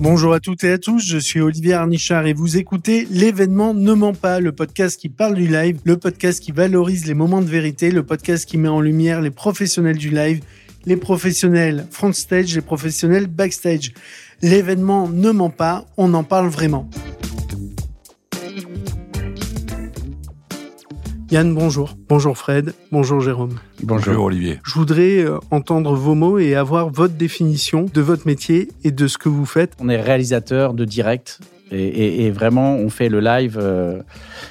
Bonjour à toutes et à tous, je suis Olivier Arnichard et vous écoutez L'événement ne ment pas, le podcast qui parle du live, le podcast qui valorise les moments de vérité, le podcast qui met en lumière les professionnels du live, les professionnels front stage, les professionnels backstage. L'événement ne ment pas, on en parle vraiment. Yann, bonjour. Bonjour Fred. Bonjour Jérôme. Bonjour Olivier. Je voudrais euh, entendre vos mots et avoir votre définition de votre métier et de ce que vous faites. On est réalisateur de direct et, vraiment on fait le live euh,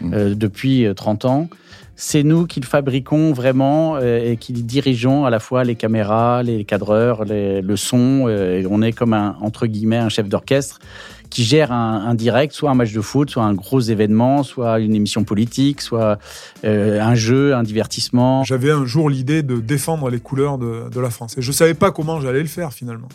mm. euh, depuis 30 ans. C'est nous qui le fabriquons vraiment et qui dirigeons à la fois les caméras, les cadreurs, le son. on est comme un, entre guillemets un chef d'orchestre qui gère un, direct, soit un match de foot, soit un gros événement, soit une émission politique, soit euh, un jeu, un divertissement. J'avais un jour l'idée de défendre les couleurs de la France. Et je ne savais pas comment j'allais le faire finalement.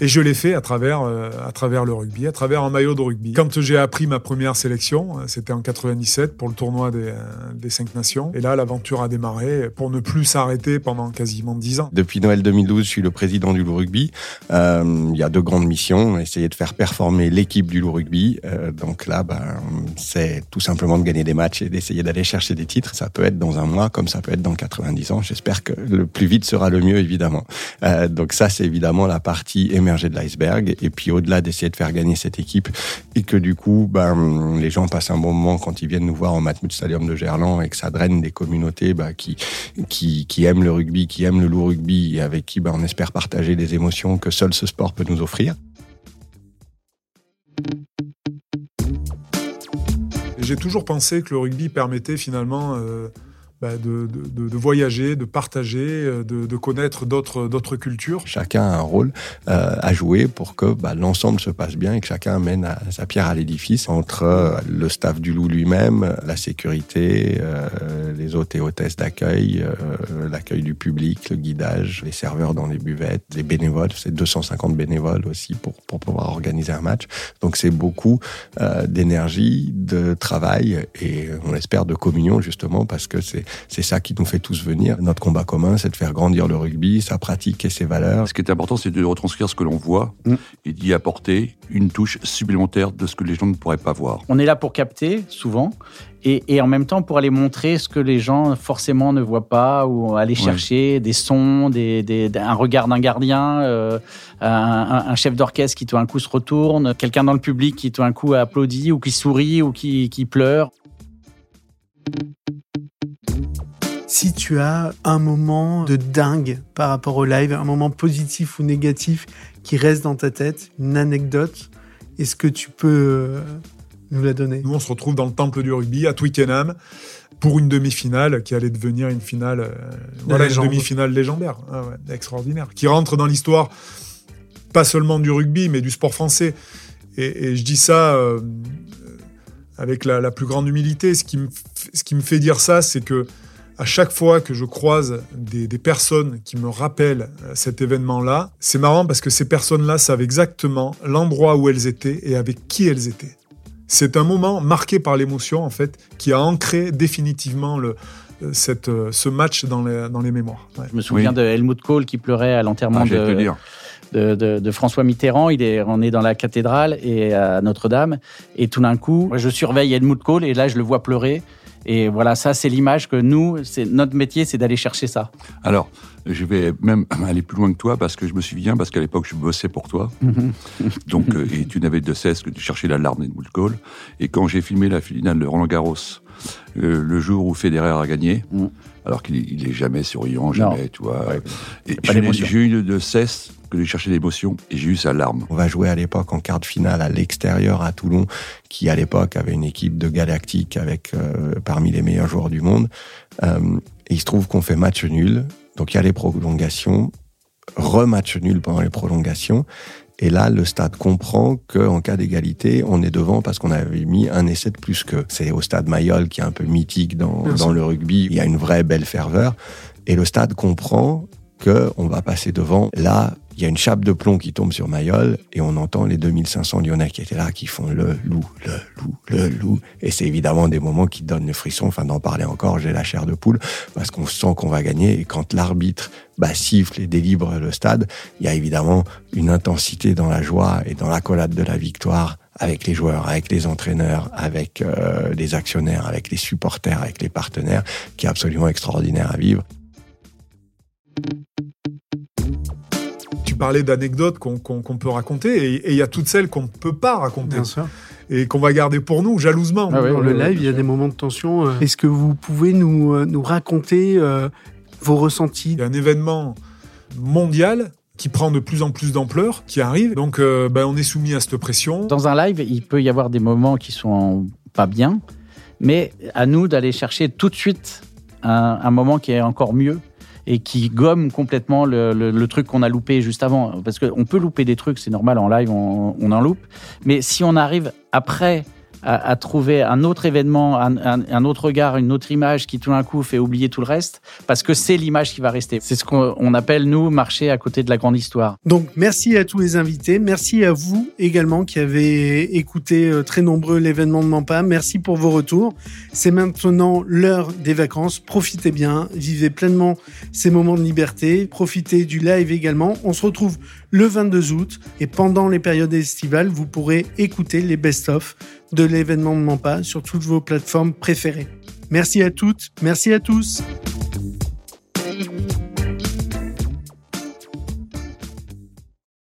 Et je l'ai fait à travers, euh, à travers le rugby, à travers un maillot de rugby. Quand j'ai appris ma première sélection, euh, c'était en 97 pour le tournoi des, euh, des cinq nations. Et là, l'aventure a démarré pour ne plus s'arrêter pendant quasiment dix ans. Depuis Noël 2012, je suis le président du Loup Rugby. Il y a deux grandes missions. Essayer de faire performer l'équipe du Loup Rugby. Donc là, ben, c'est tout simplement de gagner des matchs et d'essayer d'aller chercher des titres. Ça peut être dans un mois, comme ça peut être dans 90 ans. J'espère que le plus vite sera le mieux, évidemment. Donc ça, c'est évidemment la partie de l'iceberg. Et puis au-delà d'essayer de faire gagner cette équipe et que du coup, ben, les gens passent un bon moment quand ils viennent nous voir au Matmut Stadium de Gerland et que ça draine des communautés ben, qui, qui, qui aiment le rugby, qui aiment le loup rugby et avec qui ben, on espère partager des émotions que seul ce sport peut nous offrir. J'ai toujours pensé que le rugby permettait finalement euh, bah, de, de, de, voyager, de partager, euh, de, connaître d'autres cultures. Chacun a un rôle euh, à jouer pour que bah, l'ensemble se passe bien et que chacun amène sa pierre à l'édifice entre euh, le staff du loup lui-même, la sécurité, les hôtes et hôtesses d'accueil, l'accueil du public, le guidage, les serveurs dans les buvettes, les bénévoles. C'est 250 bénévoles aussi pour pour pouvoir organiser un match. Donc c'est beaucoup d'énergie, de travail et on espère de communion justement parce que c'est c'est ça qui nous fait tous venir. Notre combat commun, c'est de faire grandir le rugby, sa pratique et ses valeurs. Ce qui est important, c'est de retranscrire ce que l'on voit mm. et d'y apporter une touche supplémentaire de ce que les gens ne pourraient pas voir. On est là pour capter, souvent, et, en même temps pour aller montrer ce que les gens forcément ne voient pas ou aller chercher des sons, des, un regard d'un gardien, euh, un, chef d'orchestre qui tout d'un coup se retourne, quelqu'un dans le public qui tout d'un coup applaudit ou qui sourit ou qui, qui pleure. Si tu as un moment de dingue par rapport au live, un moment positif ou négatif qui reste dans ta tête, une anecdote, est-ce que tu peux euh, nous la donner? Nous, on se retrouve dans le temple du rugby à Twickenham pour une demi-finale qui allait devenir une finale, euh, voilà, une demi-finale légendaire, ah extraordinaire, qui rentre dans l'histoire pas seulement du rugby, mais du sport français. Et, je dis ça euh, avec la, plus grande humilité. Ce qui me, ce qui me fait dire ça, c'est que à chaque fois que je croise des, personnes qui me rappellent euh, cet événement-là, c'est marrant parce que ces personnes-là savent exactement l'endroit où elles étaient et avec qui elles étaient. C'est un moment marqué par l'émotion, en fait, qui a ancré définitivement le, euh, cette, euh, ce match dans les, dans les mémoires. Je me souviens de Helmut Kohl qui pleurait à l'enterrement ah, de, de, de, François Mitterrand. Il est, on est dans la cathédrale et à Notre-Dame. Et tout d'un coup, je surveille Helmut Kohl et là, je le vois pleurer. Et voilà, ça, c'est l'image que nous, c'est notre métier, c'est d'aller chercher ça. Alors, je vais même aller plus loin que toi parce que je me souviens, parce qu'à l'époque, je bossais pour toi. Donc, euh, et tu n'avais de cesse que de chercher l'alarme des Call. Et quand j'ai filmé la finale de Roland Garros, euh, le jour où Federer a gagné, mhm. alors qu'il est jamais souriant, jamais, tu vois. j'ai eu de cesse que de chercher l'émotion et j'ai eu sa larme. On va jouer à l'époque en quart de finale à l'extérieur à Toulon, qui à l'époque avait une équipe de galactique avec euh, parmi les meilleurs joueurs du monde. Euh, et il se trouve qu'on fait match nul, donc il y a les prolongations, rematch nul pendant les prolongations. Et là, le stade comprend qu'en cas d'égalité, on est devant parce qu'on avait mis un essai de plus que. C'est au stade Mayol qui est un peu mythique dans, dans le rugby. Il y a une vraie belle ferveur. Et le stade comprend qu'on va passer devant. Là, il y a une chape de plomb qui tombe sur Mayol et on entend les 2500 Lyonnais qui étaient là, qui font le loup, le loup, le loup. Et c'est évidemment des moments qui donnent le frisson. Enfin, d'en parler encore, j'ai la chair de poule parce qu'on sent qu'on va gagner. Et quand l'arbitre bah, siffle et délivre le stade, il y a évidemment une intensité dans la joie et dans l'accolade de la victoire avec les joueurs, avec les entraîneurs, avec euh, les actionnaires, avec les supporters, avec les partenaires, qui est absolument extraordinaire à vivre. Tu parlais d'anecdotes qu'on peut raconter, et il y a toutes celles qu'on ne peut pas raconter. Et qu'on va garder pour nous, jalousement. Ah Dans le live, il y a des moments de tension. Euh. Est-ce que vous pouvez nous, euh, nous raconter vos ressentis? Il y a un événement mondial qui prend de plus en plus d'ampleur, qui arrive. Donc, euh, ben, on est soumis à cette pression. Dans un live, il peut y avoir des moments qui sont pas bien, mais à nous d'aller chercher tout de suite un, moment qui est encore mieux et qui gomme complètement le, truc qu'on a loupé juste avant. Parce qu'on peut louper des trucs, c'est normal, en live, on, en loupe. Mais si on arrive après à, trouver un autre événement, un, autre regard, une autre image qui tout d'un coup fait oublier tout le reste, parce que c'est l'image qui va rester. C'est ce qu'on appelle, nous, marcher à côté de la grande histoire. Donc, merci à tous les invités. Merci à vous également qui avez écouté euh, très nombreux l'événement de Mampa. Merci pour vos retours. C'est maintenant l'heure des vacances. Profitez bien, vivez pleinement ces moments de liberté, profitez du live également. On se retrouve le 22 août et pendant les périodes estivales, vous pourrez écouter les best-of de l'événement de Mampa sur toutes vos plateformes préférées. Merci à toutes, merci à tous.